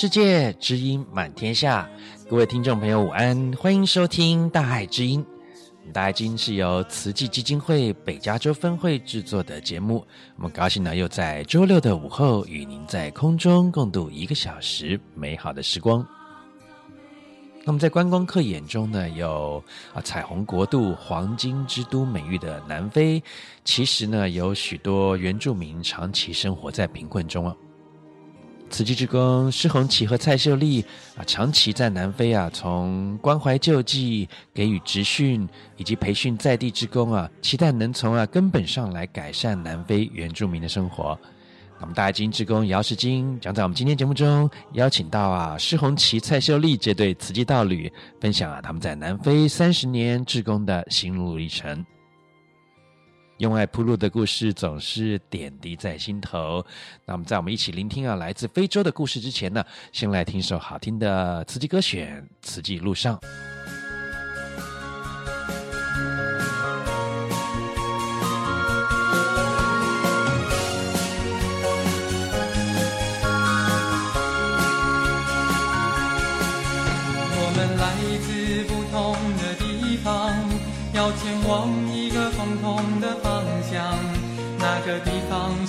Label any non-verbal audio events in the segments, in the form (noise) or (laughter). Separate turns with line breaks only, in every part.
世界，
知音满天下。各位听众朋友，午安，欢迎收听《大爱之音》。大爱知音是由慈济基金会北加州分会制作的节目，我们高兴呢，又在周六的午后与您在空中共度一个小时美好的时光。那么在观光客眼中呢，有啊彩虹国度、黄金之都美誉的南非，其实呢，有许多原住民长期生活在贫困中啊。慈济之工施宏启和蔡秀丽啊，长期在南非啊，从关怀救济、给予职训以及培训在地之工啊，期待能从啊根本上来改善南非原住民的生活。那么，大金之工姚世金将在我们今天节目中邀请到啊施宏启、蔡秀丽这对慈济道侣，分享啊他们在南非三十年志工的心路历程。用爱铺路的故事总是点滴在心头。那我们在我们一起聆听啊来自非洲的故事之前呢，先来听一首好听的慈济歌选《慈济路上》。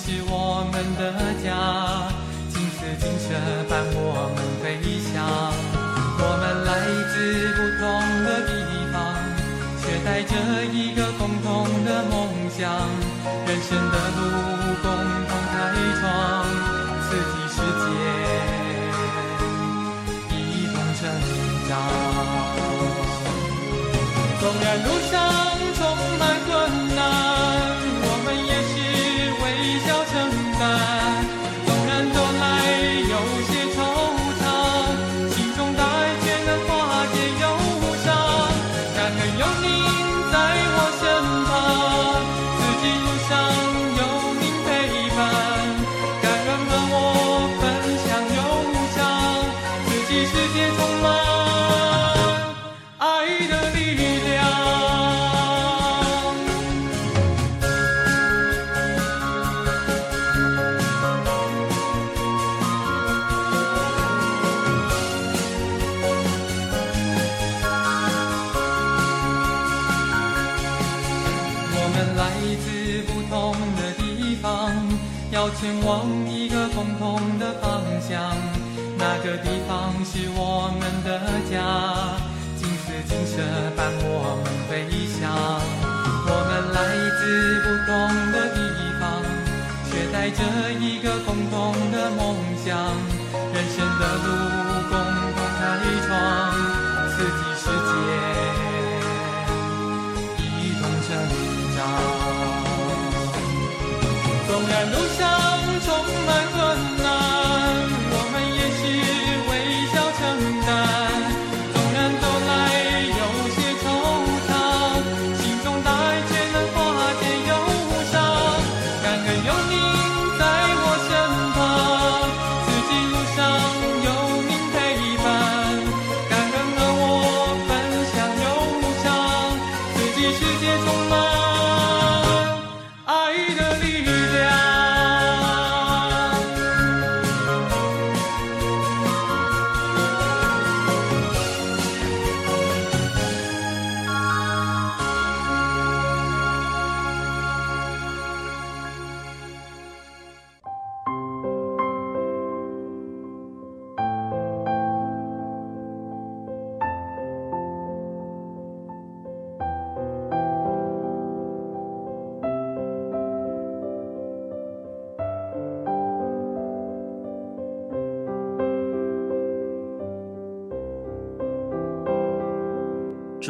是我们的带着一个共同的梦想，人生的路共同开创，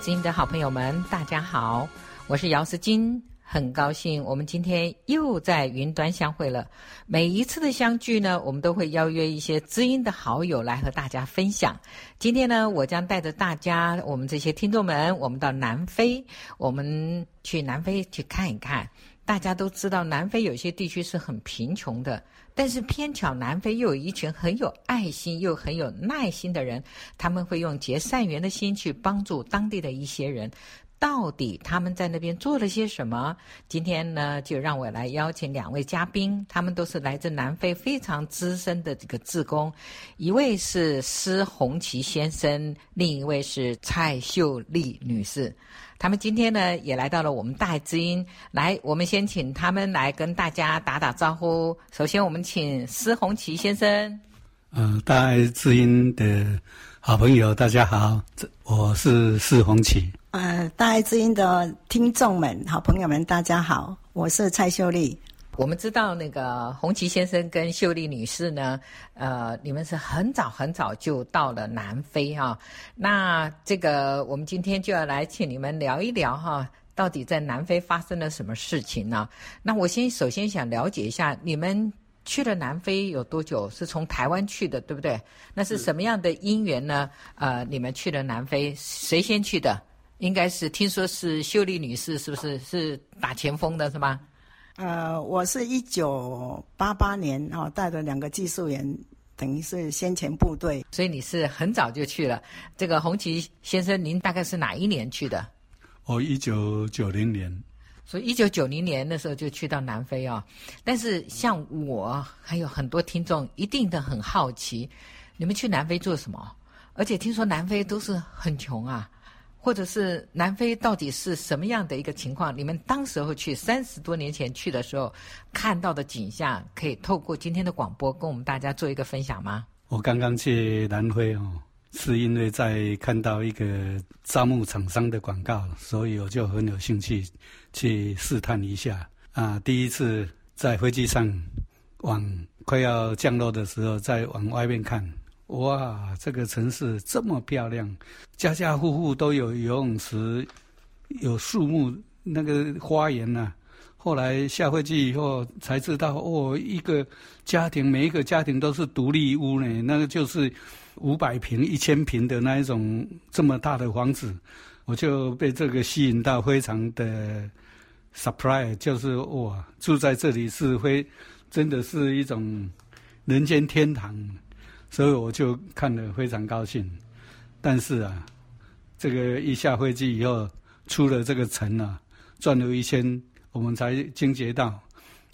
知音的好朋友们，大家好，我是姚思金。很高兴，我们今天又在云端相会了。每一次的相聚呢，我们都会邀约一些知音的好友来和大家分享。今天呢，我将带着大家，我们这些听众们，我们到南非，我们去南非去看一看。大家都知道，南非有些地区是很贫穷的，但是偏巧南非又有一群很有爱心又很有耐心的人，他们会用结善缘的心去帮助当地的一些人。到底他们在那边做了些什么？今天呢，就让我来邀请两位嘉宾，他们都是来自南非非常资深的这个志工，一位是施红旗先生，另一位是蔡秀丽女士。他们今天呢也来到了我们大爱之音，来，我们先请他们来跟大家打打招呼。首先，我们请施红旗先生。
嗯、呃，大爱之音的好朋友，大家好，我是施红旗。
呃，大爱之音的听众们、好朋友们，大家好，我是蔡秀丽。
我们知道那个红旗先生跟秀丽女士呢，呃，你们是很早很早就到了南非哈、啊。那这个我们今天就要来请你们聊一聊哈、到底在南非发生了什么事情呢？那我先首先想了解一下你们。去了南非有多久？是从台湾去的，对不对？那是什么样的因缘呢？呃，你们去了南非，谁先去的？应该是听说是秀丽女士，是不是？是打前锋的是吗？
呃，我是一九八八年哦，带着两个技术员，等于是先遣部队，
所以你是很早就去了。这个红旗先生，您大概是哪一年去的？
哦一九九零年。
所以，一九九零年的时候就去到南非啊。但是，像我还有很多听众，一定都很好奇，你们去南非做什么？而且听说南非都是很穷啊，或者是南非到底是什么样的一个情况？你们当时候去三十多年前去的时候看到的景象，可以透过今天的广播跟我们大家做一个分享吗？
我刚刚去南非哦。是因为在看到一个招募厂商的广告，所以我就很有兴趣去试探一下。啊，第一次在飞机上往快要降落的时候，再往外面看，哇，这个城市这么漂亮，家家户户都有游泳池，有树木，那个花园呐、啊。后来下飞机以后才知道，哦，一个家庭每一个家庭都是独立屋呢，那个就是。五百平、一千平的那一种这么大的房子，我就被这个吸引到，非常的 surprise，就是哇，住在这里是非真的是一种人间天堂，所以我就看了非常高兴。但是啊，这个一下飞机以后出了这个城啊，转了一圈，我们才惊觉到，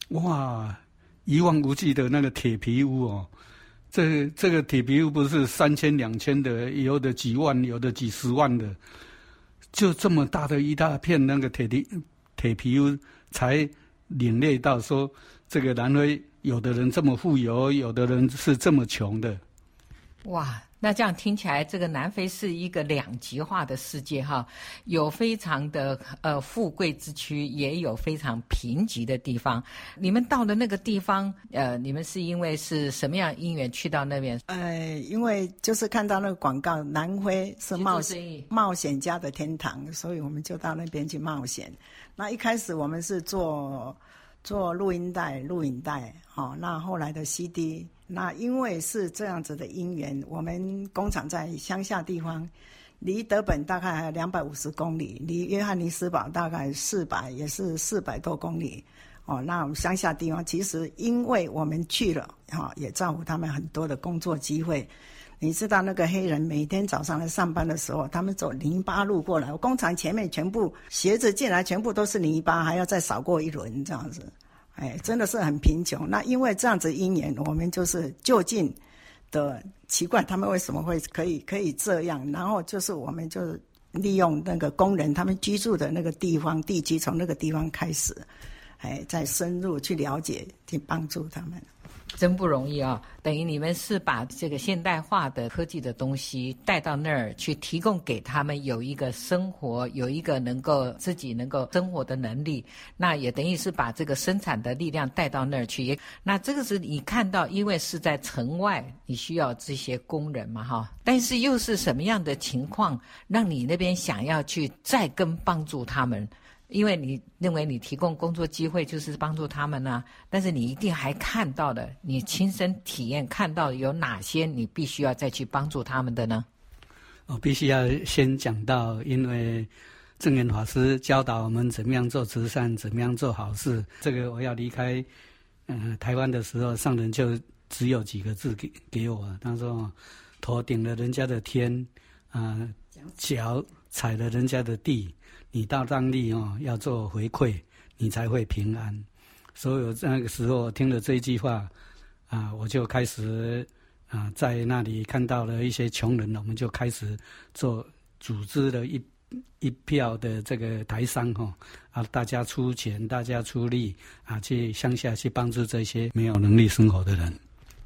哇，一望无际的那个铁皮屋哦。这这个铁皮屋不是三千两千的，有的几万，有的几十万的，就这么大的一大片那个铁皮铁皮屋，才领略到说，这个南非有的人这么富有，有的人是这么穷的。
哇！那这样听起来，这个南非是一个两极化的世界哈，有非常的呃富贵之区，也有非常贫瘠的地方。你们到了那个地方，呃，你们是因为是什么样因缘去到那边？
呃，因为就是看到那个广告，南非是冒险冒险家的天堂，所以我们就到那边去冒险。那一开始我们是做做录音带、录影带，好，那后来的 CD。那因为是这样子的因缘，我们工厂在乡下地方，离德本大概还有两百五十公里，离约翰尼斯堡大概四百，也是四百多公里。哦，那我们乡下地方其实因为我们去了，哈，也照顾他们很多的工作机会。你知道那个黑人每天早上来上班的时候，他们走泥巴路过来，工厂前面全部鞋子进来全部都是泥巴，还要再扫过一轮这样子。哎，真的是很贫穷。那因为这样子一年，我们就是就近的奇怪，他们为什么会可以可以这样？然后就是我们就是利用那个工人他们居住的那个地方地基，从那个地方开始，哎，再深入去了解，去帮助他们。
真不容易啊、等于你们是把这个现代化的科技的东西带到那儿去，提供给他们有一个生活，有一个能够自己能够生活的能力。那也等于是把这个生产的力量带到那儿去。也那这个是你看到，因为是在城外，你需要这些工人嘛，哈。但是又是什么样的情况，让你那边想要去再跟帮助他们？因为你认为你提供工作机会就是帮助他们呢、啊，但是你一定还看到的，你亲身体验看到有哪些你必须要再去帮助他们的呢？
我必须要先讲到，因为证严法师教导我们怎么样做慈善，怎么样做好事。这个我要离开嗯、台湾的时候，上人就只有几个字给给我，他说：头顶了人家的天，啊、脚踩了人家的地。你到当地哦，要做回馈，你才会平安。所以那个时候听了这一句话，啊，我就开始啊，在那里看到了一些穷人，我们就开始做组织了一一票的这个台商哈，啊，大家出钱，大家出力啊，去乡下去帮助这些没有能力生活的人。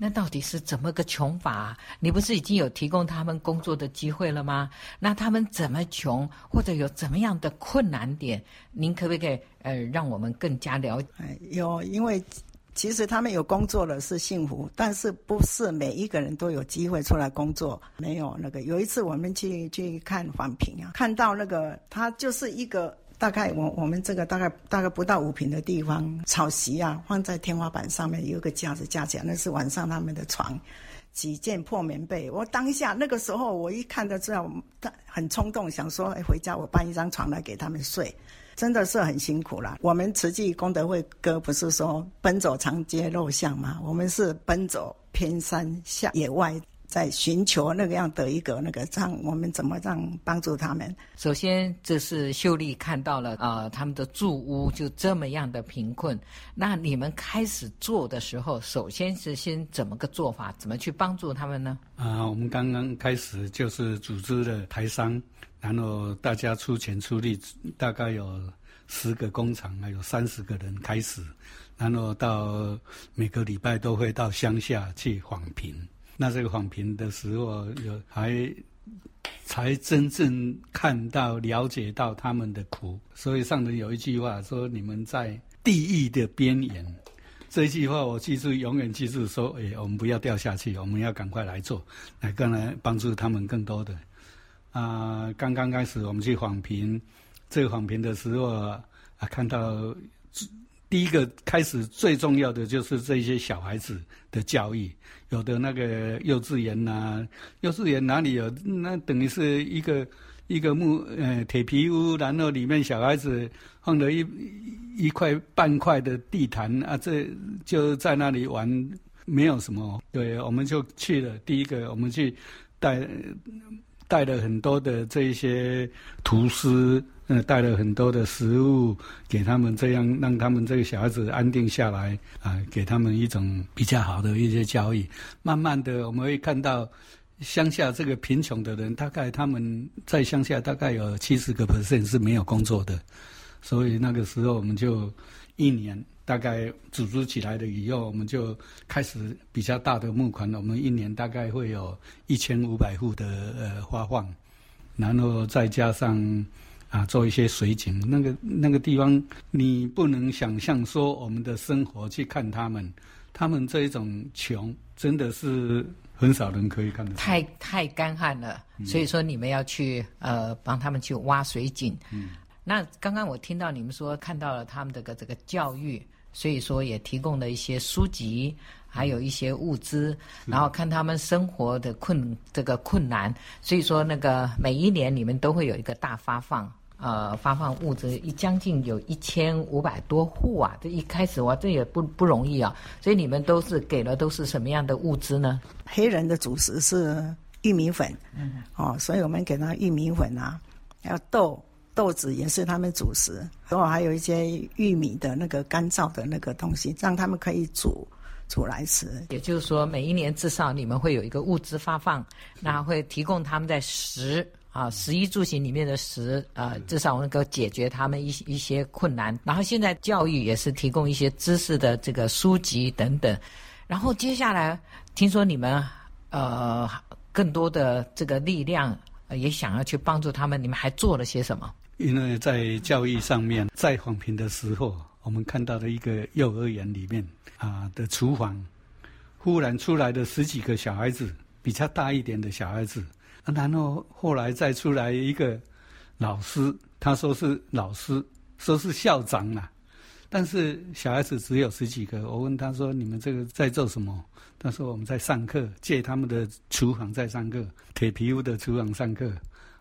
那到底是怎么个穷法？你不是已经有提供他们工作的机会了吗？那他们怎么穷，或者有怎么样的困难点？您可不可以呃，让我们更加了解？
有，因为其实他们有工作了是幸福，但是不是每一个人都有机会出来工作。没有那个，有一次我们去去看访评啊，看到那个他就是一个。大概我我们这个大概大概不到五平的地方，草席啊放在天花板上面，有个架子架起来，那是晚上他们的床，几件破棉被。我当下那个时候我一看到这样，很冲动，想说，哎，回家我搬一张床来给他们睡，真的是很辛苦了。我们慈济功德会哥不是说奔走长街陋巷吗？我们是奔走偏山下野外。在寻求那个样的一个那个，让我们怎么让帮助他们？
首先，这是秀丽看到了啊、呃，他们的住屋就这么样的贫困。那你们开始做的时候，首先是先怎么个做法？怎么去帮助他们呢？
啊，我们刚刚开始就是组织了台商，然后大家出钱出力，大概有十个工厂，还有三十个人开始，然后到每个礼拜都会到乡下去访贫。那这个访贫的时候，有还才真正看到、了解到他们的苦。所以上面有一句话说：“你们在地狱的边缘。”这一句话我记住，永远记住。说：“哎，我们不要掉下去，我们要赶快来做，来更来帮助他们更多的。”啊，刚刚开始我们去访贫，这个访贫的时候啊，看到第一个开始最重要的就是这些小孩子的教育。有的那个幼稚园呐、幼稚园哪里有？那等于是一个一个木呃铁皮屋，然后里面小孩子放了一一块半块的地毯啊，这就在那里玩，没有什么。对，我们就去了。第一个，我们去带带了很多的这一些厨师。呃，带了很多的食物给他们，这样让他们这个小孩子安定下来啊，给他们一种比较好的一些教育。慢慢的，我们会看到乡下这个贫穷的人，大概他们在乡下大概有七十个 percent 是没有工作的，所以那个时候我们就一年大概组织起来了以后，我们就开始比较大的募款了，我们一年大概会有一千五百户的呃发放，然后再加上。啊，做一些水井，那个那个地方，你不能想象说我们的生活去看他们，他们这一种穷，真的是很少人可以看得到。
太太干旱了，所以说你们要去呃帮他们去挖水井。嗯，那刚刚我听到你们说看到了他们这个这个教育，所以说也提供了一些书籍，还有一些物资，然后看他们生活的困这个困难，所以说那个每一年你们都会有一个大发放。呃，发放物资一将近有一千五百多户啊！这一开始哇，这也不不容易啊。所以你们都是给了都是什么样的物资呢？
黑人的主食是玉米粉，嗯，哦，所以我们给他玉米粉啊，还有豆豆子也是他们主食，然后还有一些玉米的那个干燥的那个东西，让他们可以煮煮来吃。
也就是说，每一年至少你们会有一个物资发放，那会提供他们在食。啊，食衣住行里面的食，呃，至少能够解决他们一一些困难。然后现在教育也是提供一些知识的这个书籍等等。然后接下来听说你们呃更多的这个力量、呃、也想要去帮助他们，你们还做了些什么？
因为在教育上面，在访评的时候，我们看到了一个幼儿园里面啊的厨房，忽然出来的十几个小孩子，比较大一点的小孩子，然后后来再出来一个老师，他说是老师，说是校长啦，但是小孩子只有十几个。我问他说：“你们这个在做什么？”他说：“我们在上课，借他们的厨房在上课，铁皮屋的厨房上课。”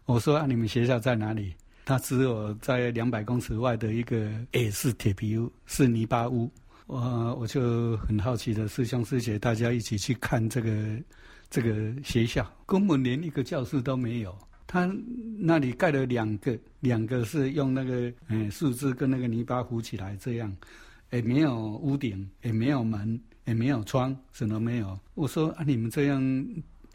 我说：“啊，你们学校在哪里？”他只有在两百公尺外的一个也是铁皮屋，是泥巴屋。我我就很好奇的师兄师姐，大家一起去看这个这个学校，根本连一个教室都没有。他那里盖了两个，两个是用那个嗯树枝跟那个泥巴糊起来，这样也没有屋顶，也没有门，也没有窗，什么没有。我说啊，你们这样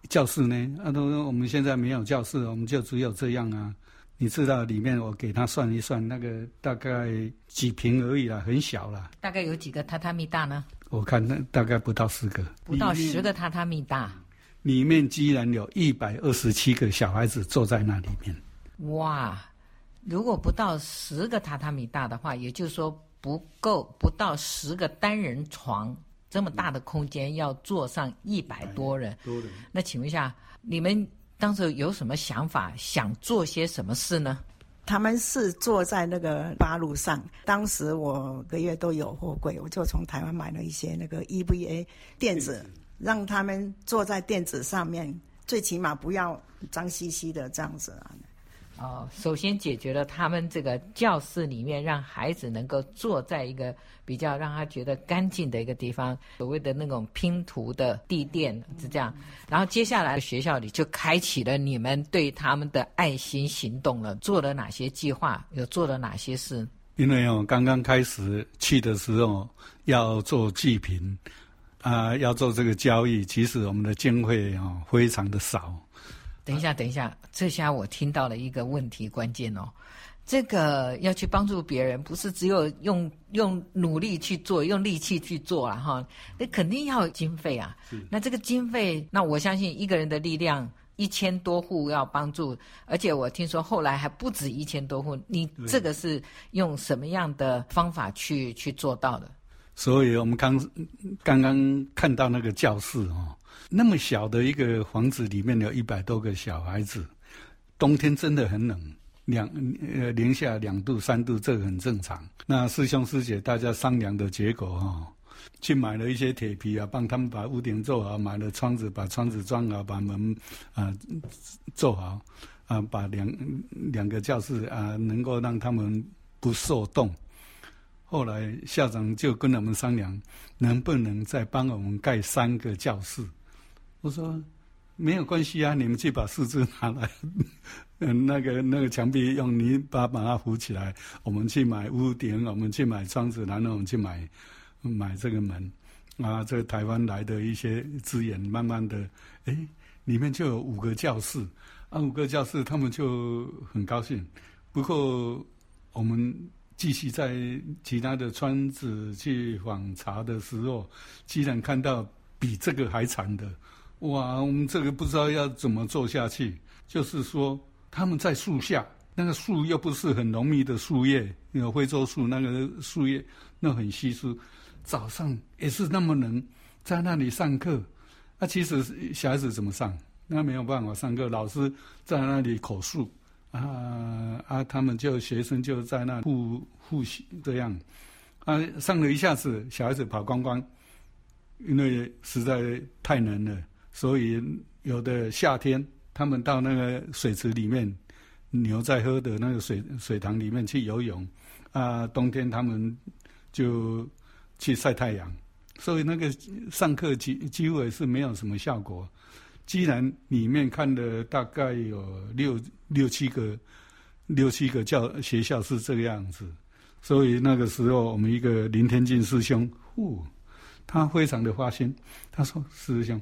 教室呢？啊，他说我们现在没有教室，我们就只有这样啊。你知道里面我给他算一算，那个大概几平而已啦，很小啦。
大概有几个榻榻米大呢？
我看那大概不到十个。
不到十个榻榻米大。
里面居然有一百二十七个小孩子坐在那里面。
哇！如果不到十个榻榻米大的话，也就是说不够不到十个单人床这么大的空间，要坐上一百多人。多人。那请问一下，你们？当时有什么想法，想做些什么事呢？
他们是坐在那个八路上。当时我个月都有货柜，我就从台湾买了一些那个 EVA 垫子，让他们坐在垫子上面，最起码不要脏兮兮的这样子啊。
哦，首先解决了他们这个教室里面让孩子能够坐在一个比较让他觉得干净的一个地方，所谓的那种拼图的地垫是这样。然后接下来学校里就开启了你们对他们的爱心行动了，做了哪些计划？又做了哪些事？
因为我刚刚开始去的时候要做济贫啊，要做这个交易，其实我们的经费啊非常的少。
等一下，等一下，这下我听到了一个问题关键哦。这个要去帮助别人，不是只有用用努力去做，用力气去做了哈。那肯定要有经费啊。那这个经费，那我相信一个人的力量，一千多户要帮助，而且我听说后来还不止一千多户。你这个是用什么样的方法去去做到的？
所以我们刚刚刚看到那个教室哦。那么小的一个房子里面有一百多个小孩子，冬天真的很冷，两呃零下两度三度，这个很正常。那师兄师姐大家商量的结果哈、哦，去买了一些铁皮啊，帮他们把屋顶做好，买了窗子，把窗子装好，把门啊做好，啊把两两个教室啊能够让他们不受冻。后来校长就跟我们商量，能不能再帮我们盖三个教室。我说没有关系啊，你们去把树枝拿来，嗯，(laughs) 那个那个墙壁用泥巴把它糊起来。我们去买屋顶，我们去买窗子，然后我们去买买这个门。啊，这个台湾来的一些资源，慢慢的，哎，里面就有五个教室。啊，五个教室，他们就很高兴。不过我们继续在其他的村子去访查的时候，居然看到比这个还惨的。哇，我们这个不知道要怎么做下去。就是说，他们在树下，那个树又不是很浓密的树叶，有非洲树那个树叶，那很稀疏。早上也是那么冷，在那里上课。那、其实小孩子怎么上？那没有办法上课，老师在那里口述啊啊，他们就学生就在那互复习这样。啊，上了一下子，小孩子跑光光，因为实在太冷了。所以有的夏天，他们到那个水池里面，牛在喝的那个水水塘里面去游泳，啊，冬天他们就去晒太阳，所以那个上课几几乎也是没有什么效果。既然里面看的大概有六六七个六七个教学校是这个样子，所以那个时候我们一个林天进师兄，呼，他非常的花心，他说师兄。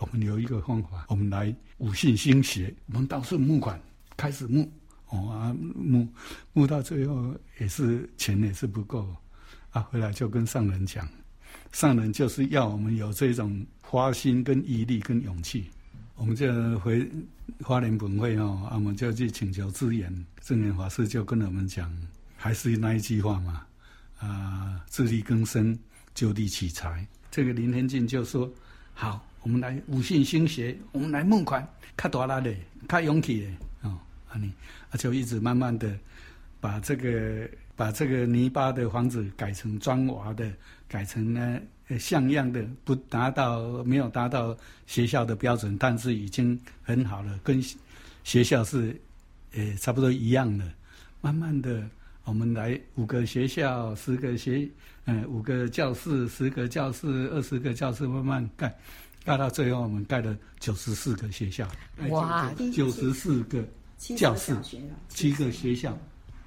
我们有一个方法，我们来五信兴学，我们到处募款，开始募，哦啊募，募到最后也是钱也是不够，啊回来就跟上人讲，上人就是要我们有这种花心、跟毅力、跟勇气。我们就回花莲本会哦，啊，我们就去请求支援。证严法师就跟我们讲，还是那一句话嘛，啊，自力更生，就地取材。这个林天进就说：“好，我们来五信兴学，我们来募款，较大力的，较勇气的哦，啊你，啊就一直慢慢的把这个把这个泥巴的房子改成砖瓦的，改成呢。”像样的不达到，没有达到学校的标准，但是已经很好了，跟学校是，呃，差不多一样的。慢慢的，我们来五个学校，十个学，嗯，五个教室，十个教室，二十个教室，慢慢盖，盖到最后，我们盖了九十四个学校。哇，九十四个教室，七个学校。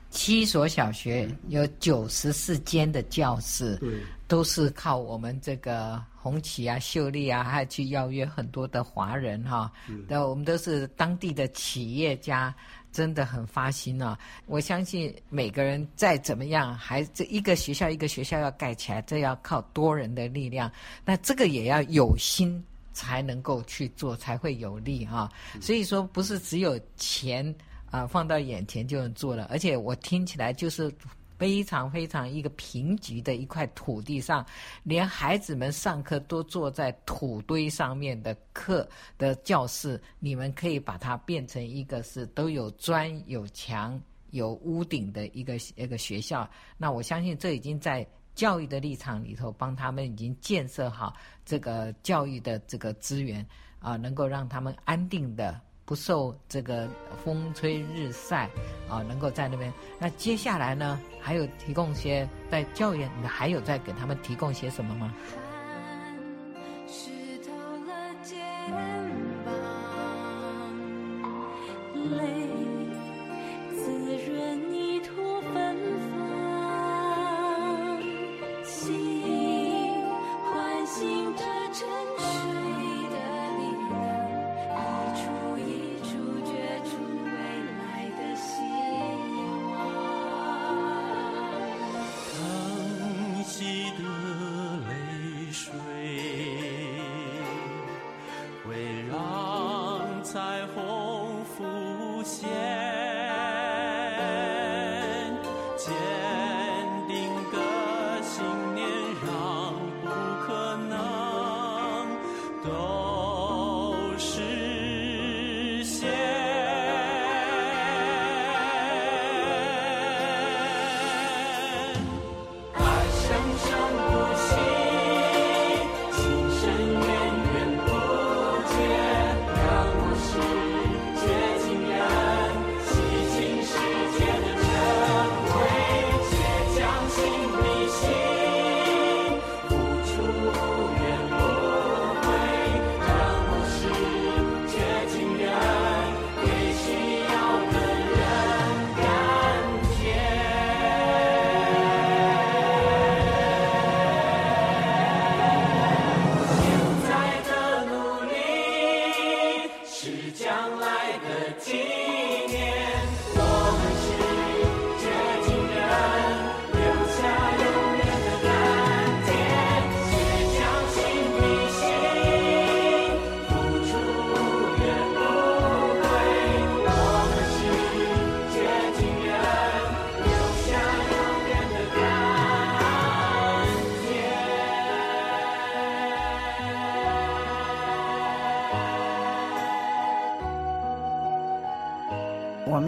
七所小学有九十四间的教室，对，都是靠我们这个红旗啊、秀丽啊，还去邀约很多的华人哈。那我们都是当地的企业家，真的很发心啊。我相信每个人再怎么样，还这一个学校一个学校要盖起来，这要靠多人的力量。那这个也要有心才能够去做，才会有力啊。所以说，不是只有钱。啊，放到眼前就能做了，而且我听起来就是非常非常一个贫瘠的一块土地上，连孩子们上课都坐在土堆上面的课的教室，你们可以把它变成一个是都有砖有墙有屋顶的一个一个学校。那我相信这已经在教育的立场里头帮他们已经建设好这个教育的这个资源啊，能够让他们安定的。不受这个风吹日晒啊，能够在那边。那接下来呢，还有提供些在教育，你还有在给他们提供些什么吗？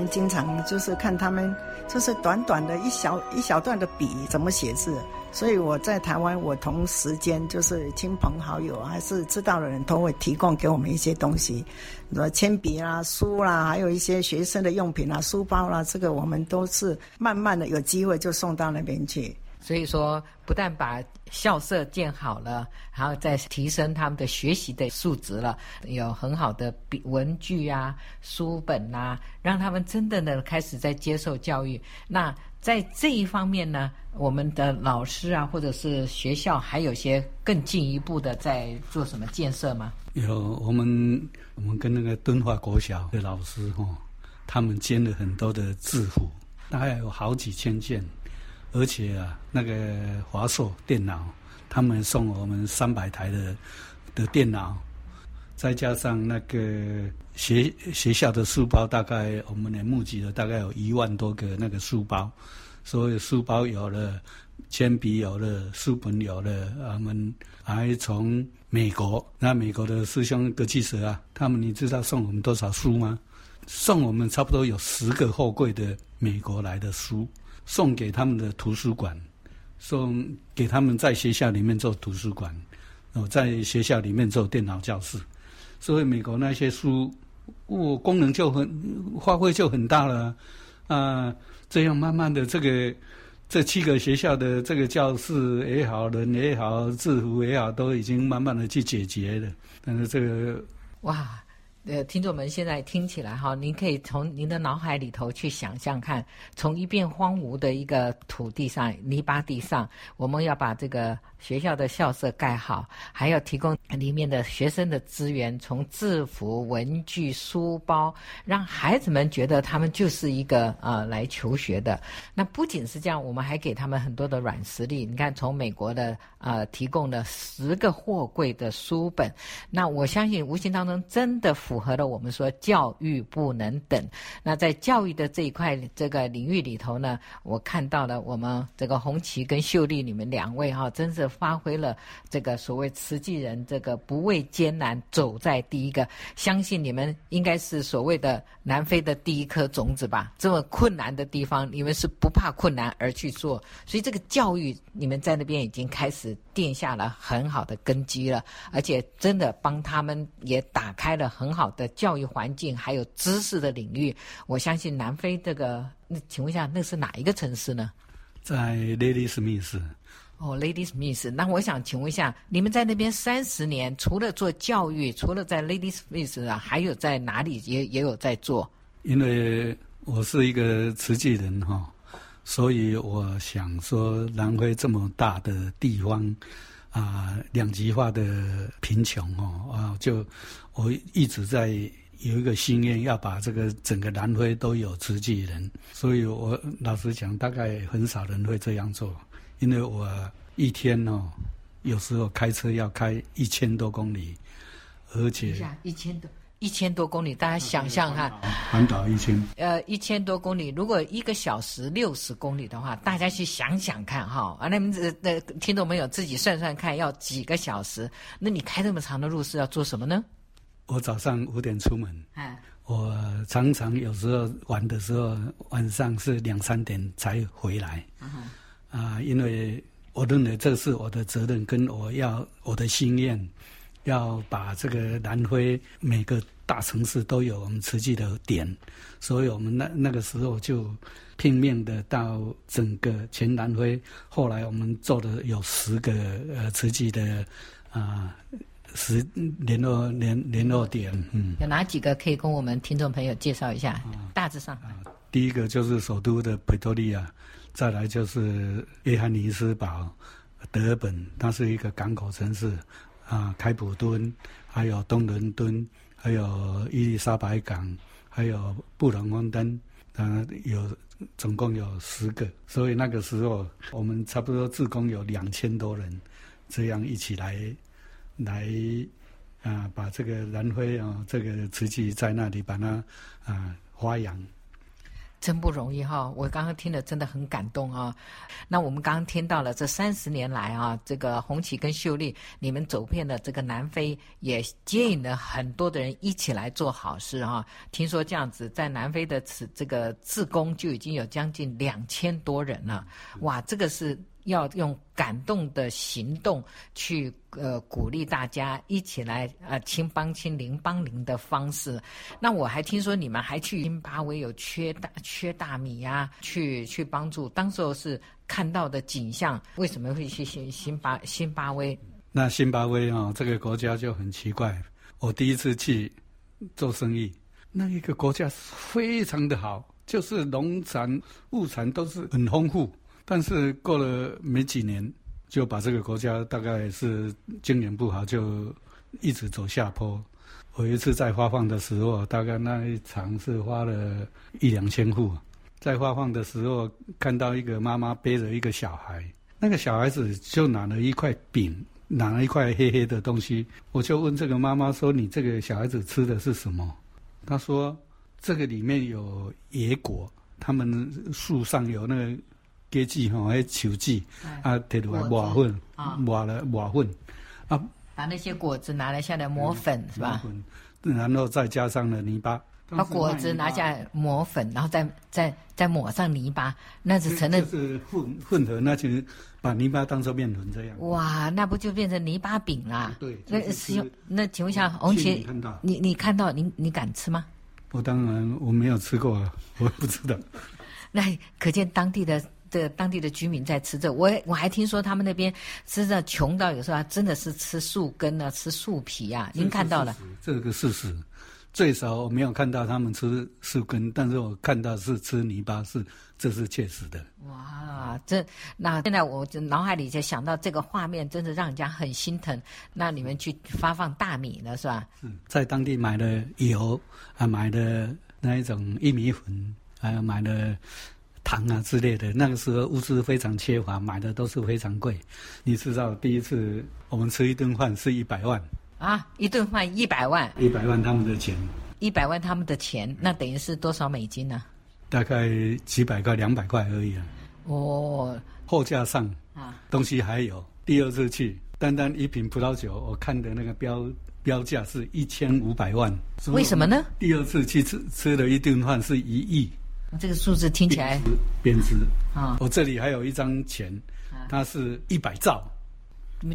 经常就是看他们，就是短短的一小一小段的笔怎么写字，所以我在台湾，我同时间就是亲朋好友还是知道的人都会提供给我们一些东西，什么铅笔啦、书啦，还有一些学生的用品啦、书包啦，这个我们都是慢慢的有机会就送到那边去。
所以说，不但把校舍建好了，然后再提升他们的学习的素质了，有很好的笔文具啊、书本啊，让他们真的呢开始在接受教育。那在这一方面呢，我们的老师啊，或者是学校，还有些更进一步的在做什么建设吗？
有，我们我们跟那个敦化国小的老师哦，他们捐了很多的制服，大概有好几千件。而且啊，那个华硕电脑，他们送我们三百台的的电脑，再加上那个学学校的书包，大概我们也募集了大概有一万多个那个书包，所以书包有了，铅笔有了，书本有了，我们还从美国，那美国的师兄葛记舍啊，他们你知道送我们多少书吗？送我们差不多有十个货柜的美国来的书，送给他们的图书馆，送给他们在学校里面做图书馆，哦，在学校里面做电脑教室，所以美国那些书，哦，功能就很发挥就很大了，啊，这样慢慢的这个这七个学校的这个教室也好，人也好，制服也好，都已经慢慢的去解决了，但是这个
哇。呃，听众们现在听起来哈，您可以从您的脑海里头去想象看，从一片荒芜的一个土地上、泥巴地上，我们要把这个。学校的校舍盖好，还要提供里面的学生的资源，从制服、文具、书包，让孩子们觉得他们就是一个呃来求学的。那不仅是这样，我们还给他们很多的软实力。你看，从美国的呃提供了十个货柜的书本，那我相信无形当中真的符合了我们说教育不能等。那在教育的这一块这个领域里头呢，我看到了我们这个红旗跟秀丽你们两位哈，真是。发挥了这个所谓慈济人这个不畏艰难走在第一个，相信你们应该是所谓的南非的第一颗种子吧？这么困难的地方，你们是不怕困难而去做，所以这个教育你们在那边已经开始奠下了很好的根基了，而且真的帮他们也打开了很好的教育环境，还有知识的领域。我相信南非这个，那请问一下，那是哪一个城市呢？
在 Lady Smith。
哦，Lady Smith，那我想请问一下，你们在那边三十年，除了做教育，除了在 Lady Smith 啊，还有在哪里也也有在做？
因为我是一个慈济人哈，所以我想说，南非这么大的地方啊，两极化的贫穷哦啊，就我一直在有一个心愿，要把这个整个南非都有慈济人，所以我老实讲，大概很少人会这样做。因为我一天哦，有时候开车要开一千多公里，而且
一千多一千多公里，大家想象哈，
环岛一千，
呃，一千多公里，如果一个小时六十公里的话，大家去想想看哈，啊，那你们的听众朋友自己算算看，要几个小时？那你开这么长的路是要做什么呢？
我早上五点出门，哎，我常常有时候玩的时候，晚上是两三点才回来。嗯啊，因为我认为这是我的责任，跟我要我的心愿，要把这个南非每个大城市都有我们慈济的点，所以我们那那个时候就拼命的到整个全南非。后来我们做的有十个呃慈济的啊十联络联联络点，嗯，
有哪几个可以跟我们听众朋友介绍一下？啊、大致上、啊，
第一个就是首都的佩多利亚。再来就是约翰尼斯堡、德本，它是一个港口城市啊。开普敦，还有东伦敦，还有伊丽莎白港，还有布朗翁登，啊，有总共有十个。所以那个时候，我们差不多自工有两千多人，这样一起来来啊，把这个南非啊，这个瓷器在那里把它啊发扬。
真不容易哈！我刚刚听了真的很感动啊。那我们刚刚听到了这三十年来啊，这个红旗跟秀丽，你们走遍了这个南非，也接引了很多的人一起来做好事啊。听说这样子，在南非的此这个自工就已经有将近两千多人了，哇，这个是。要用感动的行动去呃鼓励大家一起来呃亲帮亲邻帮邻的方式。那我还听说你们还去辛巴威有缺大缺大米呀、去去帮助。当时候是看到的景象，为什么会去辛辛巴辛巴威？
那新巴威啊、哦，这个国家就很奇怪。我第一次去做生意，那一个国家非常的好，就是农产物产都是很丰富。但是过了没几年，就把这个国家大概是经营不好，就一直走下坡。我一次在发放的时候，大概那一场是发了一两千户。在发放的时候，看到一个妈妈背着一个小孩，那个小孩子就拿了一块饼，拿了一块黑黑的东西，我就问这个妈妈说：“你这个小孩子吃的是什么？”她说：“这个里面有野果，他们树上有那个根莿哈，还有球莿，啊，提出来磨粉，磨了磨粉，啊，
把那些果子拿了下来磨粉，嗯、是吧？
然后再加上了泥巴。”
把果子拿下来磨粉，然后再再再抹上泥巴，那就成了
就是混混合，那就把泥巴当做面团这样。
哇，那不就变成泥巴饼啦？
对，
那是用那请问一下，红旗，你你看到你你敢吃吗？
我当然我没有吃过，我不知道。(laughs)
那可见当地的的当地的居民在吃这，我我还听说他们那边吃的穷到有时候还真的是吃树根啊，吃树皮啊。您看到了
这个事实。最少我没有看到他们吃树根，但是我看到是吃泥巴，是这是确实的。
哇，这那现在我就脑海里就想到这个画面，真的让人家很心疼。那你们去发放大米了是吧？
是在当地买的油啊，买的那一种玉米粉，还有买的糖啊之类的。那个时候物资非常缺乏，买的都是非常贵。你知道，第一次我们吃一顿饭是一百万。
啊，一顿饭一百万，
一百万他们的钱，
一百万他们的钱，那等于是多少美金呢？
大概几百块、两百块而已啊。
哦，
货架上啊，东西还有。第二次去，单单一瓶葡萄酒，我看的那个标标价是一千五百万。
为什么呢？
第二次去吃吃了一顿饭是一亿。
这个数字听起来
贬值啊！我这里还有一张钱，它是一百兆。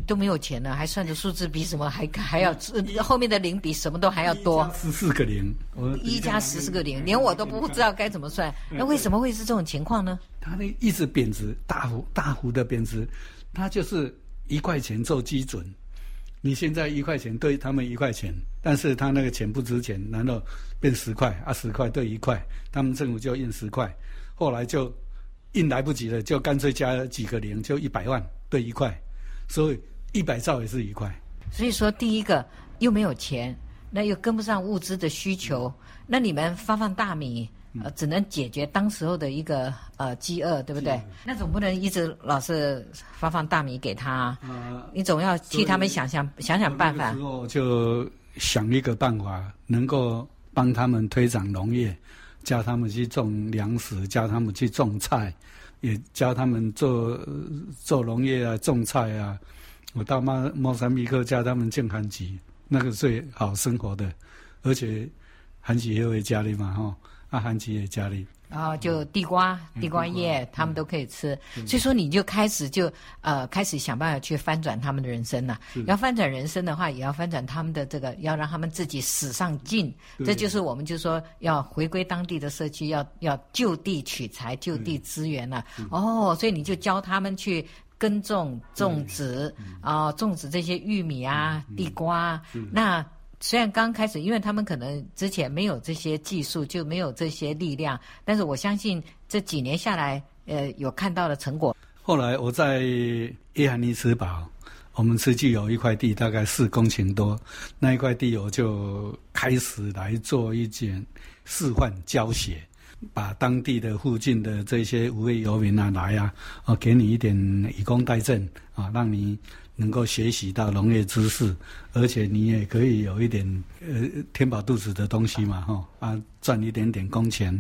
都没有钱了，还算着数字比什么还还要，后面的零比什么都还要多。
十四个零，
一加十四个零，连我都不知道该怎么算。那为什么会是这种情况呢？
它那一直贬值，大幅大幅的贬值，它就是一块钱做基准。你现在一块钱对他们一块钱，但是他那个钱不值钱，然后变十块啊，十块对一块，他们政府就印十块，后来就印来不及了，就干脆加几个零，就一百万对一块。所以一百兆也是一块。
所以说，第一个又没有钱，那又跟不上物资的需求，那你们发放大米，呃，只能解决当时候的一个呃饥饿，对不对？那总不能一直老是发放大米给他，你总要替他们想想想想办法。
时候就想一个办法，能够帮他们推广农业，教他们去种粮食，教他们去种菜。也教他们做做农业啊，种菜啊。我到莫莫桑比克教他们种番薯，那个最好生活的，而且番薯也会家里嘛，吼，啊，番薯也家里。
然后就地瓜、地瓜叶，他们都可以吃。所以说，你就开始就呃开始想办法去翻转他们的人生了。要翻转人生的话，也要翻转他们的这个，要让他们自己使上劲。这就是我们就说要回归当地的社区，要要就地取材、就地资源了。哦，所以你就教他们去耕种、种植啊，种植这些玉米啊、地瓜。那。虽然刚开始，因为他们可能之前没有这些技术，就没有这些力量，但是我相信这几年下来，呃，有看到的成果。
后来我在约翰尼斯堡，我们自己有一块地，大概四公顷多，那一块地我就开始来做一件示范教学，把当地的附近的这些无业游民啊来啊，啊，给你一点以工代賑啊，让你。能够学习到农业知识，而且你也可以有一点呃填饱肚子的东西嘛，哈啊赚一点点工钱，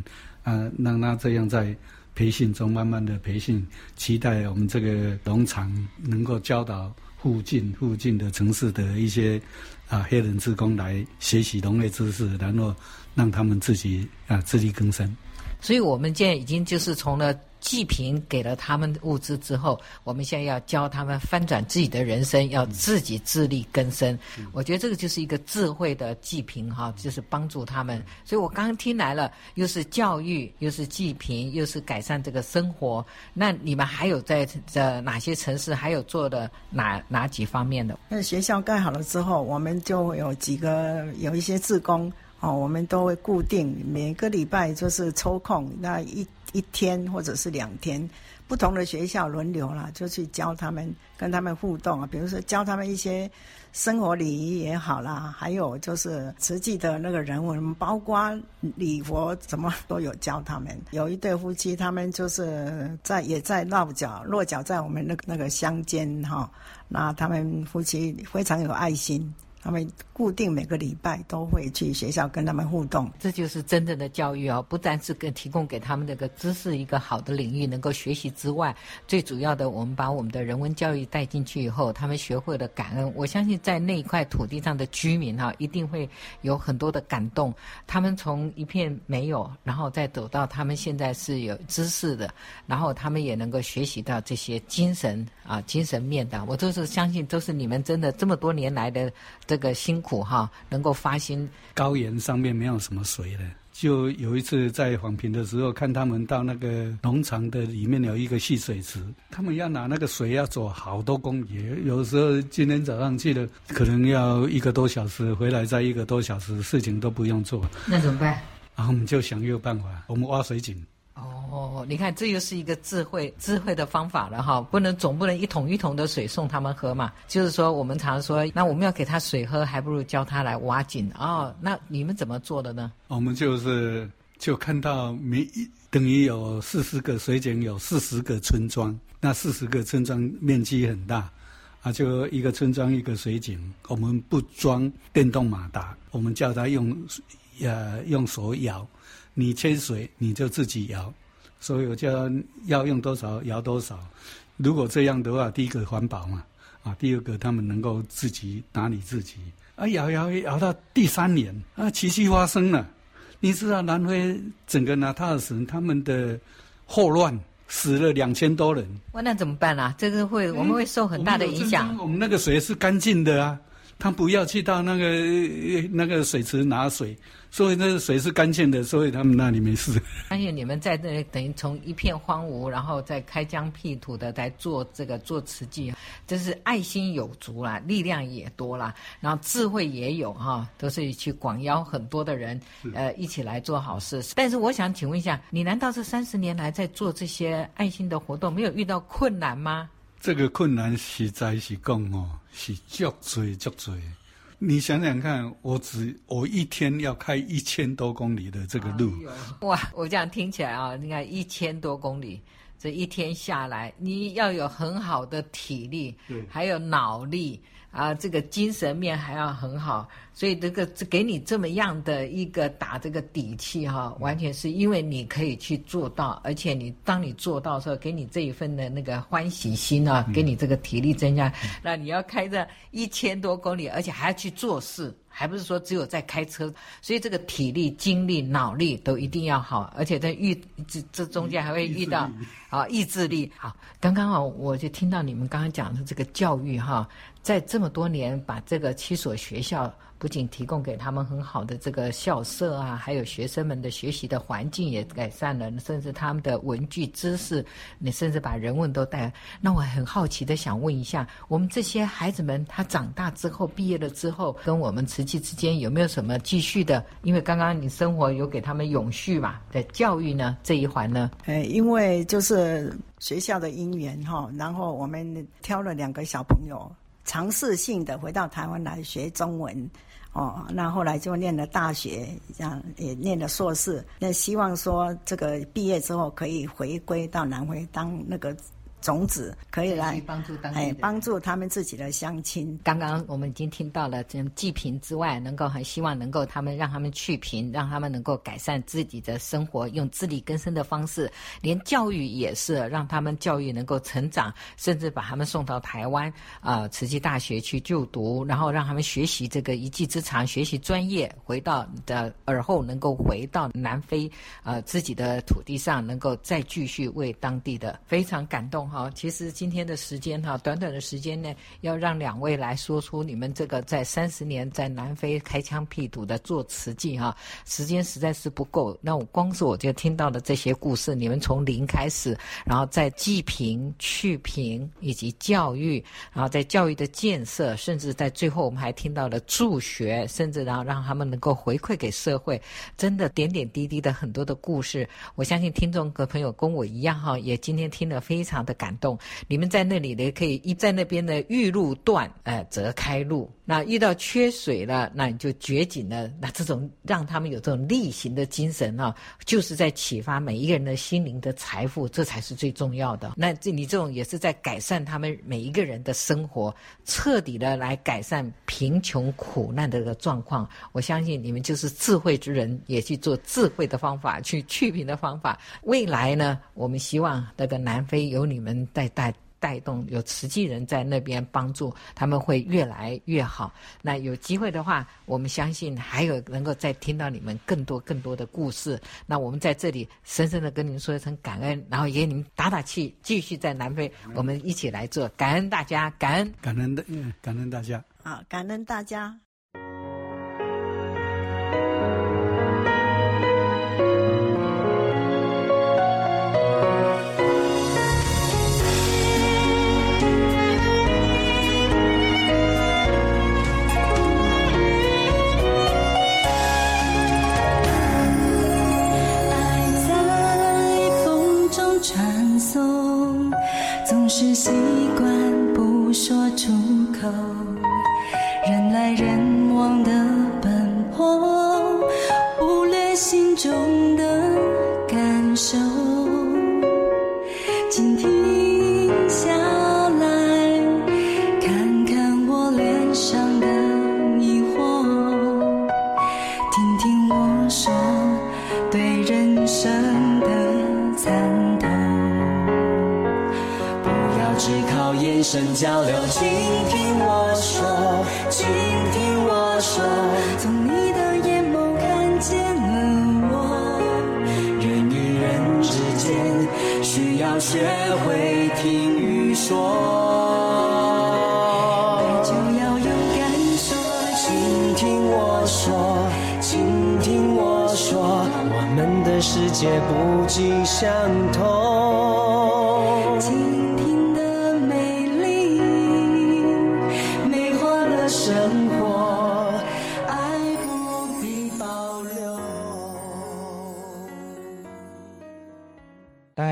啊让他这样在培训中慢慢的培训，期待我们这个农场能够教导附近附近的城市的一些啊黑人职工来学习农业知识，然后让他们自己啊自力更生。
所以我们现在已经就是从了。济贫给了他们物资之后，我们现在要教他们翻转自己的人生，要自己自力更生。我觉得这个就是一个智慧的济贫哈，就是帮助他们。所以我刚刚听来了，又是教育，又是济贫，又是改善这个生活。那你们还有在这哪些城市还有做的哪哪几方面的？
那学校盖好了之后，我们就有几个有一些志工哦，我们都会固定每个礼拜就是抽空那一。一天或者是两天，不同的学校轮流啦，就去教他们，跟他们互动啊。比如说教他们一些生活礼仪也好啦，还有就是实际的那个人文，包括礼佛，什么都有教他们。有一对夫妻，他们就是在也在落脚落脚在我们那个那个乡间哈，那他们夫妻非常有爱心。他们固定每个礼拜都会去学校跟他们互动，
这就是真正的教育哦。不单是给提供给他们那个知识一个好的领域能够学习之外，最主要的，我们把我们的人文教育带进去以后，他们学会了感恩。我相信在那一块土地上的居民哈，一定会有很多的感动。他们从一片没有，然后再走到他们现在是有知识的，然后他们也能够学习到这些精神啊、精神面的。我都是相信，都是你们真的这么多年来的。这个辛苦哈，能够发心。
高原上面没有什么水的，就有一次在访平的时候，看他们到那个农场的里面有一个蓄水池，他们要拿那个水要走好多公里，有时候今天早上去了，可能要一个多小时，回来再一个多小时，事情都不用做。
那怎么办？
然后我们就想一个办法，我们挖水井。
哦，你看，这又是一个智慧智慧的方法了哈，不能总不能一桶一桶的水送他们喝嘛。就是说，我们常说，那我们要给他水喝，还不如教他来挖井哦。那你们怎么做的呢？
我们就是就看到每等于有四十个水井，有四十个村庄，那四十个村庄面积很大啊，就一个村庄一个水井，我们不装电动马达，我们叫他用呃用手舀，你缺水你就自己舀。所以我就要用多少摇多少，如果这样的话，第一个环保嘛，啊，第二个他们能够自己打理自己，啊，摇摇摇到第三年，啊，奇迹发生了，你知道南非整个纳塔尔省他们的霍乱死了两千多人，
哇，那怎么办啊？这个会我们会受很大的影响。
我们那个水是干净的啊，他不要去到那个那个水池拿水。所以那个水是干净的，所以他们那里没事。
而且你们在那里等于从一片荒芜，然后再开疆辟土的来做这个做慈济，真是爱心有足啦，力量也多啦，然后智慧也有哈，都是去广邀很多的人，呃，一起来做好事。但是我想请问一下，你难道这三十年来在做这些爱心的活动，没有遇到困难吗？
这个困难实在是讲哦，是足多足多。你想想看，我只我一天要开一千多公里的这个路，
哇！我这样听起来啊，你看一千多公里，这一天下来，你要有很好的体力，对，还有脑力。啊，这个精神面还要很好，所以这个给你这么样的一个打这个底气哈，完全是因为你可以去做到，而且你当你做到的时候，给你这一份的那个欢喜心啊，给你这个体力增加，那你要开着一千多公里，而且还要去做事。还不是说只有在开车，所以这个体力、精力、脑力都一定要好，而且在遇这这中间还会遇到啊意志力。好，刚刚啊，我就听到你们刚刚讲的这个教育哈，在这么多年把这个七所学校。不仅提供给他们很好的这个校舍啊，还有学生们的学习的环境也改善了，甚至他们的文具知识，你甚至把人文都带。那我很好奇的想问一下，我们这些孩子们他长大之后毕业了之后，跟我们瓷器之间有没有什么继续的？因为刚刚你生活有给他们永续嘛，在教育呢这一环呢？
哎，因为就是学校的因缘哈，然后我们挑了两个小朋友，尝试性的回到台湾来学中文。哦，那后来就念了大学，这样也念了硕士。那希望说，这个毕业之后可以回归到南非当那个。种子可以来帮助当哎，帮助他们自己的乡亲。
刚刚我们已经听到了，这济贫之外，能够很希望能够他们让他们去贫，让他们能够改善自己的生活，用自力更生的方式。连教育也是让他们教育能够成长，甚至把他们送到台湾啊、呃、慈济大学去就读，然后让他们学习这个一技之长，学习专业，回到的而后能够回到南非啊、呃、自己的土地上，能够再继续为当地的非常感动。哈。其实今天的时间哈，短短的时间内，要让两位来说出你们这个在三十年在南非开疆辟土的做慈济哈，时间实在是不够。那我光是我就听到的这些故事，你们从零开始，然后在济贫、去贫以及教育，然后在教育的建设，甚至在最后我们还听到了助学，甚至然后让他们能够回馈给社会，真的点点滴滴的很多的故事，我相信听众和朋友跟我一样哈，也今天听了非常的感动。你们在那里呢，可以一在那边的玉路断，呃，则开路。那遇到缺水了，那你就掘井了。那这种让他们有这种力行的精神啊，就是在启发每一个人的心灵的财富，这才是最重要的。那这你这种也是在改善他们每一个人的生活，彻底的来改善贫穷苦难的这个状况。我相信你们就是智慧之人，也去做智慧的方法，去 (laughs) 去贫的方法。未来呢，我们希望那个南非有你们带带。带动有慈济人在那边帮助，他们会越来越好。那有机会的话，我们相信还有能够再听到你们更多更多的故事。那我们在这里深深的跟您说一声感恩，然后也给您打打气，继续在南非，我们一起来做。感恩大家，感恩
感恩的，感恩大家。
好，感恩大家。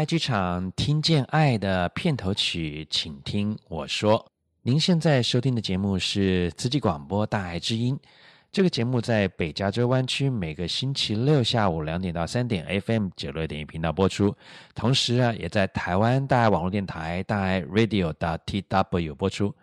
剧场听见爱的片头曲，请听我说。您现在收听的节目是慈济广播《大爱之音》。这个节目在北加州湾区每个星期六下午两点到三点，FM 九六点一频道播出。同时啊，也在台湾大爱网络电台大爱 Radio 的 TW 播出。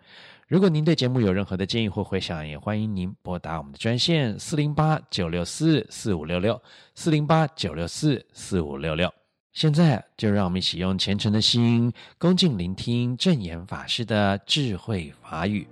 如果您对节目有任何的建议或回响，也欢迎您拨打我们的专线四零八九六四四五六六四零八九六四四五六六。现在就让我们一起用虔诚的心，恭敬聆听正言法师的智慧法
语。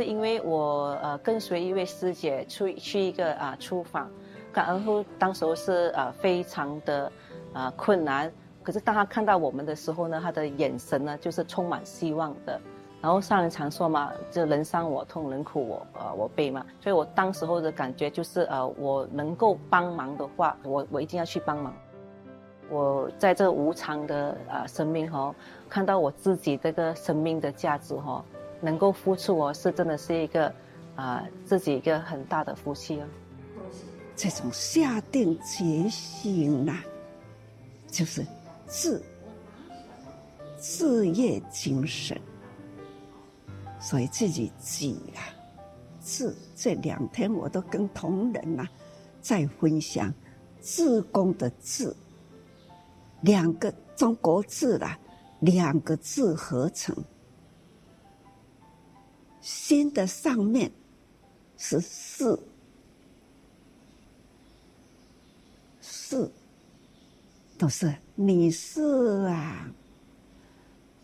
是因为我呃跟随一位师姐去去一个啊出访，然后当时是呃非常的啊困难，可是当他看到我们的时候呢，他的眼神呢就是充满希望的。然后上人常说嘛，就人伤我痛，人苦我呃我悲嘛，所以我当时候的感觉就是呃我能够帮忙的话，我我一定要去帮忙。我在这无常的啊生命哈，看到我自己这个生命的价值哈，能够付出，我是真的是一个啊自己一个很大的福气哦。
这种下定决心呐、就是志，志业精神。所以自己记啊，志这两天我都跟同仁呐、在分享，志工的志，两个中国字啦，两个字合成，心的上面是士，士都是你是啊，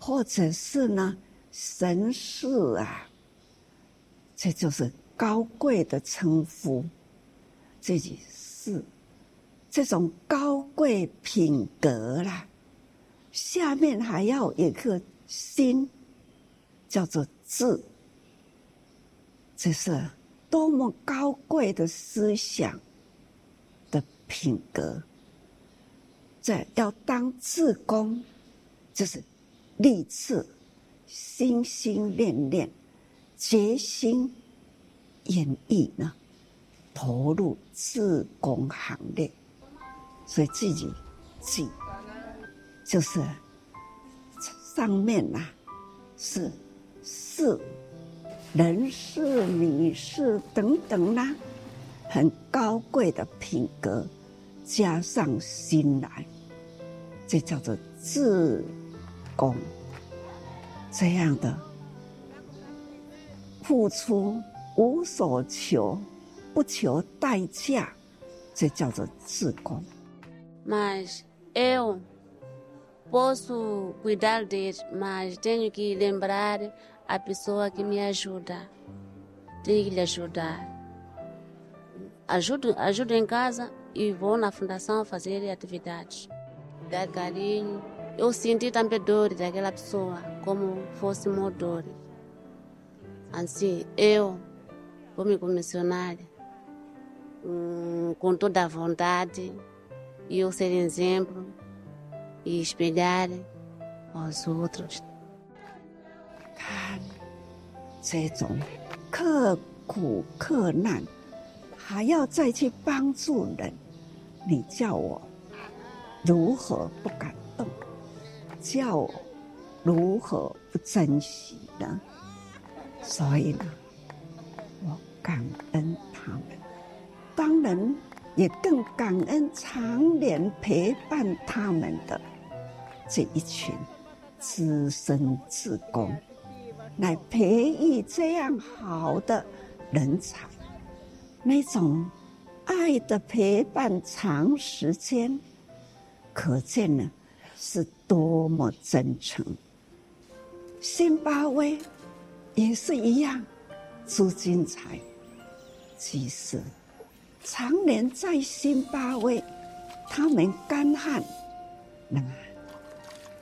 或者是呢。神士啊，这就是高贵的称呼。自己是这种高贵品格啦，下面还要有一颗心，叫做智。这是多么高贵的思想的品格。这要当志工，就是立志。心心念念，决心愿意呢，投入自工行列，所以自己记，就是上面呐、啊、是四，人士、女士等等啦、啊，很高贵的品格，加上心来，这叫做志工。这样的付出无所求，不求代价，这叫做志工。
Mas eu posso cuidar deles, mas tenho que lembrar a pessoa que me ajuda. Tenho que lhe ajudar. Ajudo, ajudo em casa e vou na fundação fazer atividades. Dar carinho. Eu senti também dor daquela pessoa, como fosse uma dor. Assim, eu vou me comissionar um, com toda a vontade, e eu ser exemplo e espelhar aos outros.
看这种刻苦克难，还要再去帮助人，你叫我如何不感动？叫我如何不珍惜呢？所以呢，我感恩他们，当然也更感恩常年陪伴他们的这一群资深志工，来培育这样好的人才。那种爱的陪伴长时间，可见呢。是多么真诚！辛巴威也是一样，朱金才其实常年在辛巴威，他们干旱，那么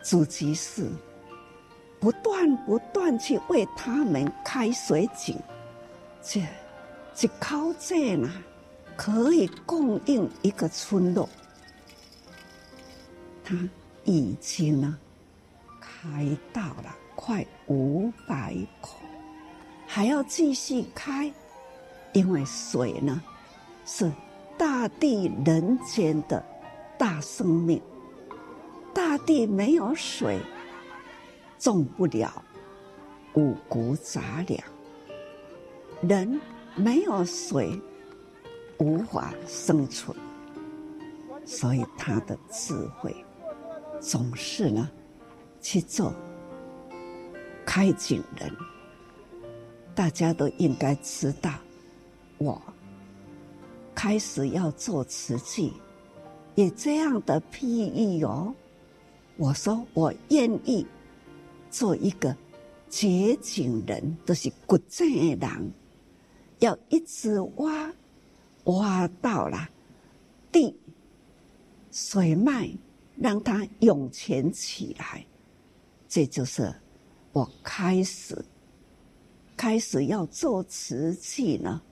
朱吉士不断不断去为他们开水井，这这靠这呢，可以供应一个村落，他。已经呢，开到了快五百口，还要继续开，因为水呢是大地人间的大生命，大地没有水，种不了五谷杂粮，人没有水无法生存，所以他的智慧。总是呢，去做开井人。大家都应该知道，我开始要做瓷器，也这样的譬喻哦。我说我愿意做一个掘井人，都、就是掘井的人，要一直挖，挖到了地水脉。让它涌泉起来，这就是我开始开始要做瓷器呢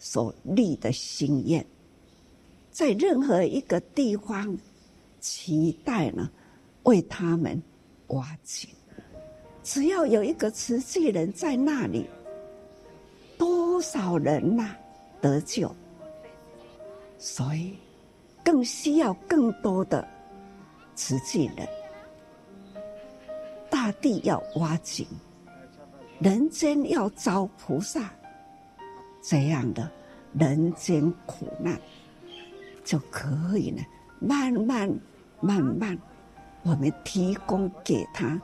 所立的心愿，在任何一个地方，期待呢为他们挖井，只要有一个慈济人在那里，多少人呐、得救，所以更需要更多的慈济人。大地要挖井，人间要招菩萨，这样的人间苦难就可以呢，慢慢慢慢，我们提供给他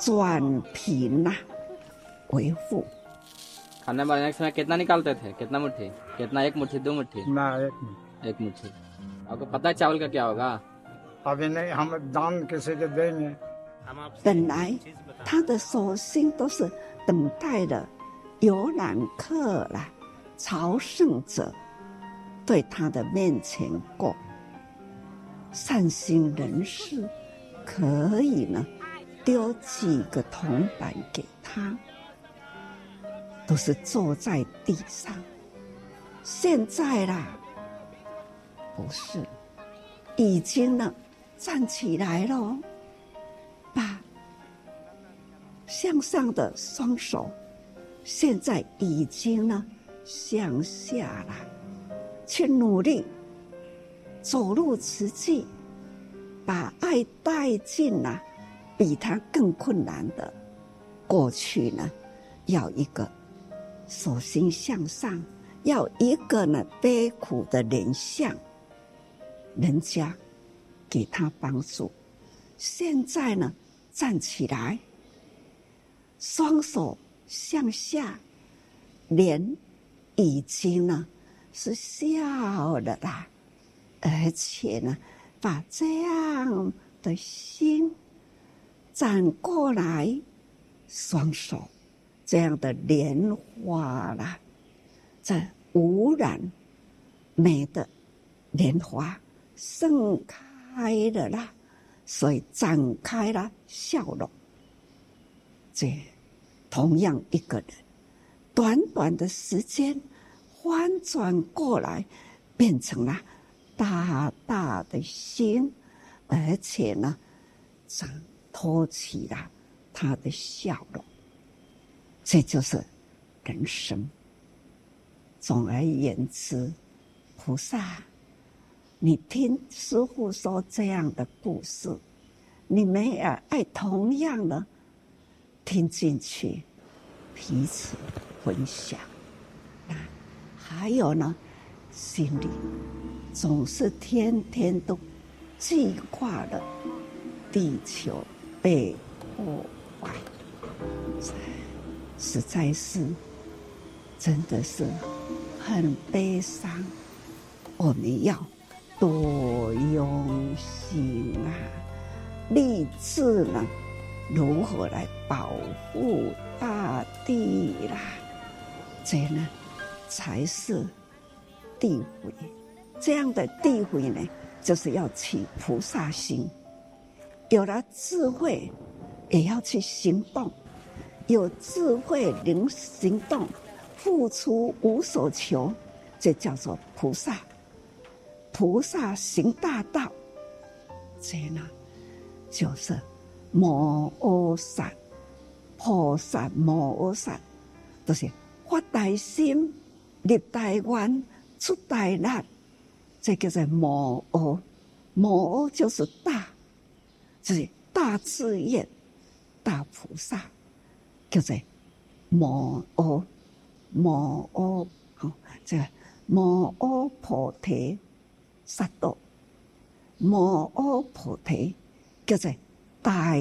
转贫呐，维护。
खाने बनाने समय कितना निकालते थे कितना मुट्ठी कितना एक मुट्ठी दो मुट्ठी
ना एक
एक मुट्ठी आपको पता है चावल का क्या होगा
अभी नहीं हम दान किसी को देंगे
本来他的所心都是等待的游览客啦、朝圣者对他的面前过，善心人士可以呢 丢几个铜板给他，都是坐在地上。现在啦，不是，已经呢站起来了。把向上的双手，现在已经呢向下了，去努力走入慈济，把爱带进了比他更困难的过去呢，要一个手心向上，要一个呢悲苦的脸相，人家给他帮助。现在呢，站起来，双手向下，脸已经呢是笑了啦，而且呢，把这样的心转过来，双手这样的莲花啦，这无染美的莲花盛开了啦。所以展开了笑容。这同样一个人，短短的时间，翻转过来，变成了大大的心，而且呢，展托起了他的笑容。这就是人生。总而言之，菩萨。你听师傅说这样的故事，你们也爱同样的听进去，彼此分享。那，还有呢，心里总是天天都记挂了地球被破坏，实在是真的是很悲伤。我们要。多用心啊！立志呢，如何来保护大地啦？这呢，才是地位。这样的地位呢，就是要起菩萨心。有了智慧，也要去行动。有智慧能行动，付出无所求，这叫做菩萨。菩萨行大道，这呢就是摩诃萨，菩萨摩诃萨，就是发大心、立大愿、出大力，这叫做摩诃。摩诃就是大，就是大志愿、大菩萨，叫做摩诃。摩诃好，这个摩诃菩提。萨埵摩诃菩提叫做大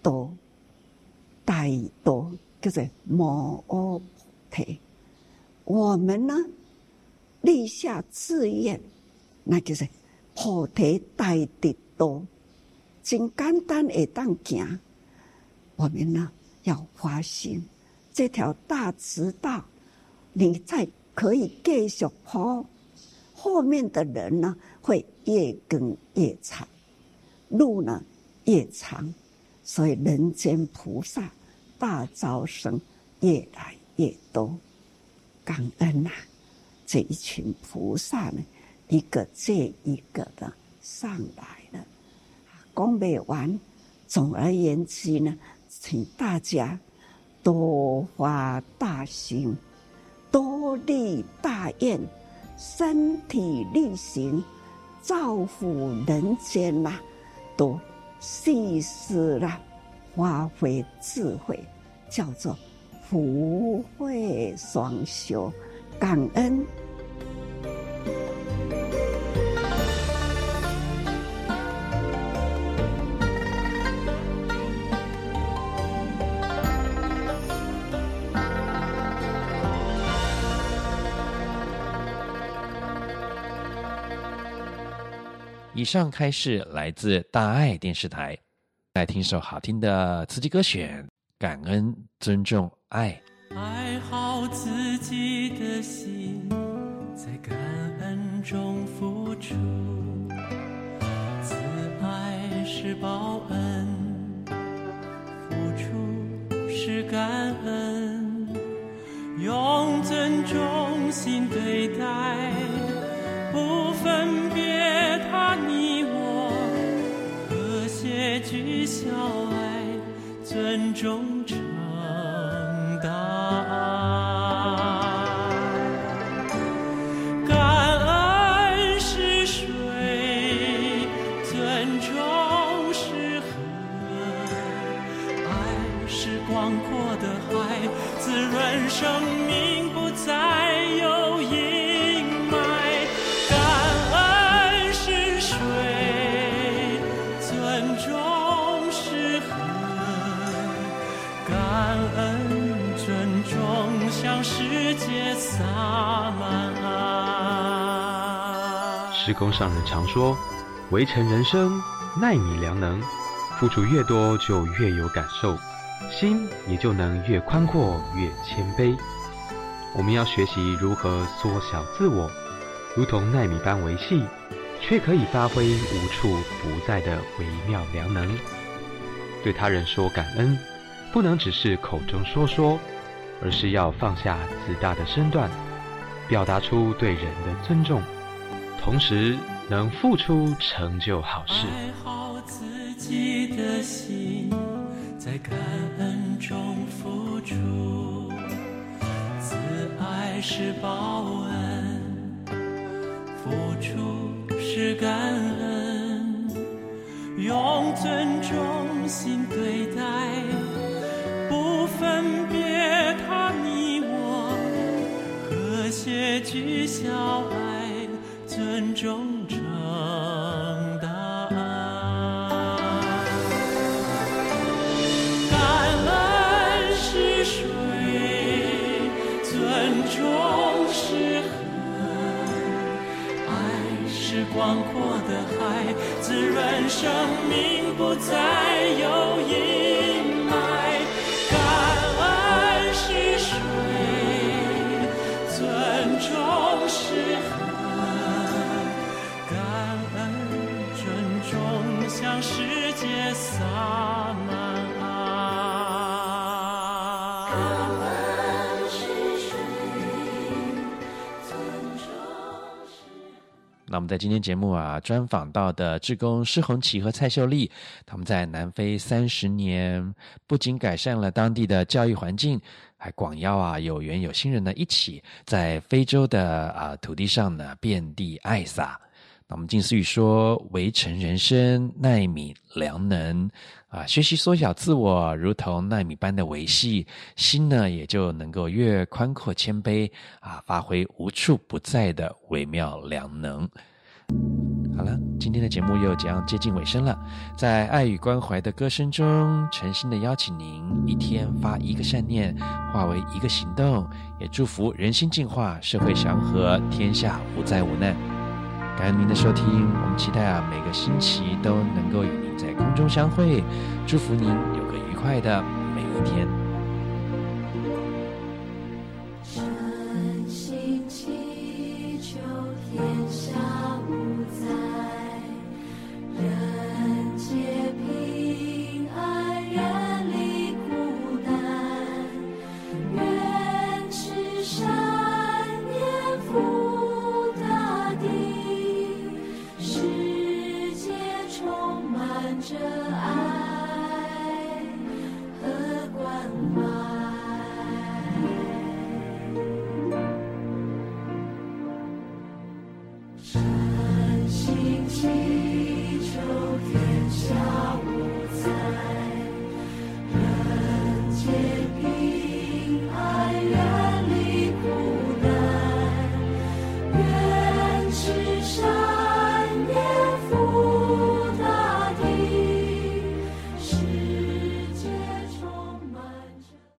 道，大道叫做摩诃菩提。我们呢立下志愿，那就是菩提大的多，真简单会当行。我们呢要发心，这条大直道，你再可以继续跑。后面的人呢，会越跟越长，路呢越长，所以人间菩萨大招生越来越多。感恩呐、啊，这一群菩萨呢，一个接一个的上来。讲不完，总而言之呢，请大家多发大心，多立大愿。身体力行，造福人间嘛，都细思啦，发挥智慧，叫做福慧双修，感恩。
以上开示来自大爱电视台，来听首好听的慈济歌选，感恩、尊重、爱。
爱好自己的心，在感恩中付出，慈爱是报恩，付出是感恩，用尊重心对待，不分小爱尊重成大。爱恩尊重向世界洒满爱。
师公上人常说：“围城人生，奈米良能，付出越多就越有感受，心也就能越宽阔越谦卑。”我们要学习如何缩小自我，如同奈米般维细，却可以发挥无处不在的微妙良能。对他人说感恩，不能只是口中说说，而是要放下自大的身段，表达出对人的尊重，同时能付出成就好事。
爱好自己的心，在感恩中付出。慈爱是报恩，付出是感恩，用尊重心对待，和谐具孝爱，尊重成大爱。感恩是水。尊重是河，爱是广阔的海，滋润生命，不再有阴
那我们在今天节目啊，专访到的志工施宏启和蔡秀丽，他们在南非三十年，不仅改善了当地的教育环境，还广邀啊有缘有心人呢，一起在非洲的啊土地上呢遍地爱撒。那我们静思语说：“微尘人生，奈米良能。”啊，学习缩小自我，如同奈米般的维系，心呢也就能够越宽阔谦卑啊，发挥无处不在的微妙良能。好了，今天的节目又将接近尾声了，在爱与关怀的歌声中，诚心的邀请您一天发一个善念，化为一个行动，也祝福人心净化，社会祥和，天下无灾无难。感恩您的收听，我们期待啊每个星期都能够与您在空中相会，祝福您有个愉快的每一天。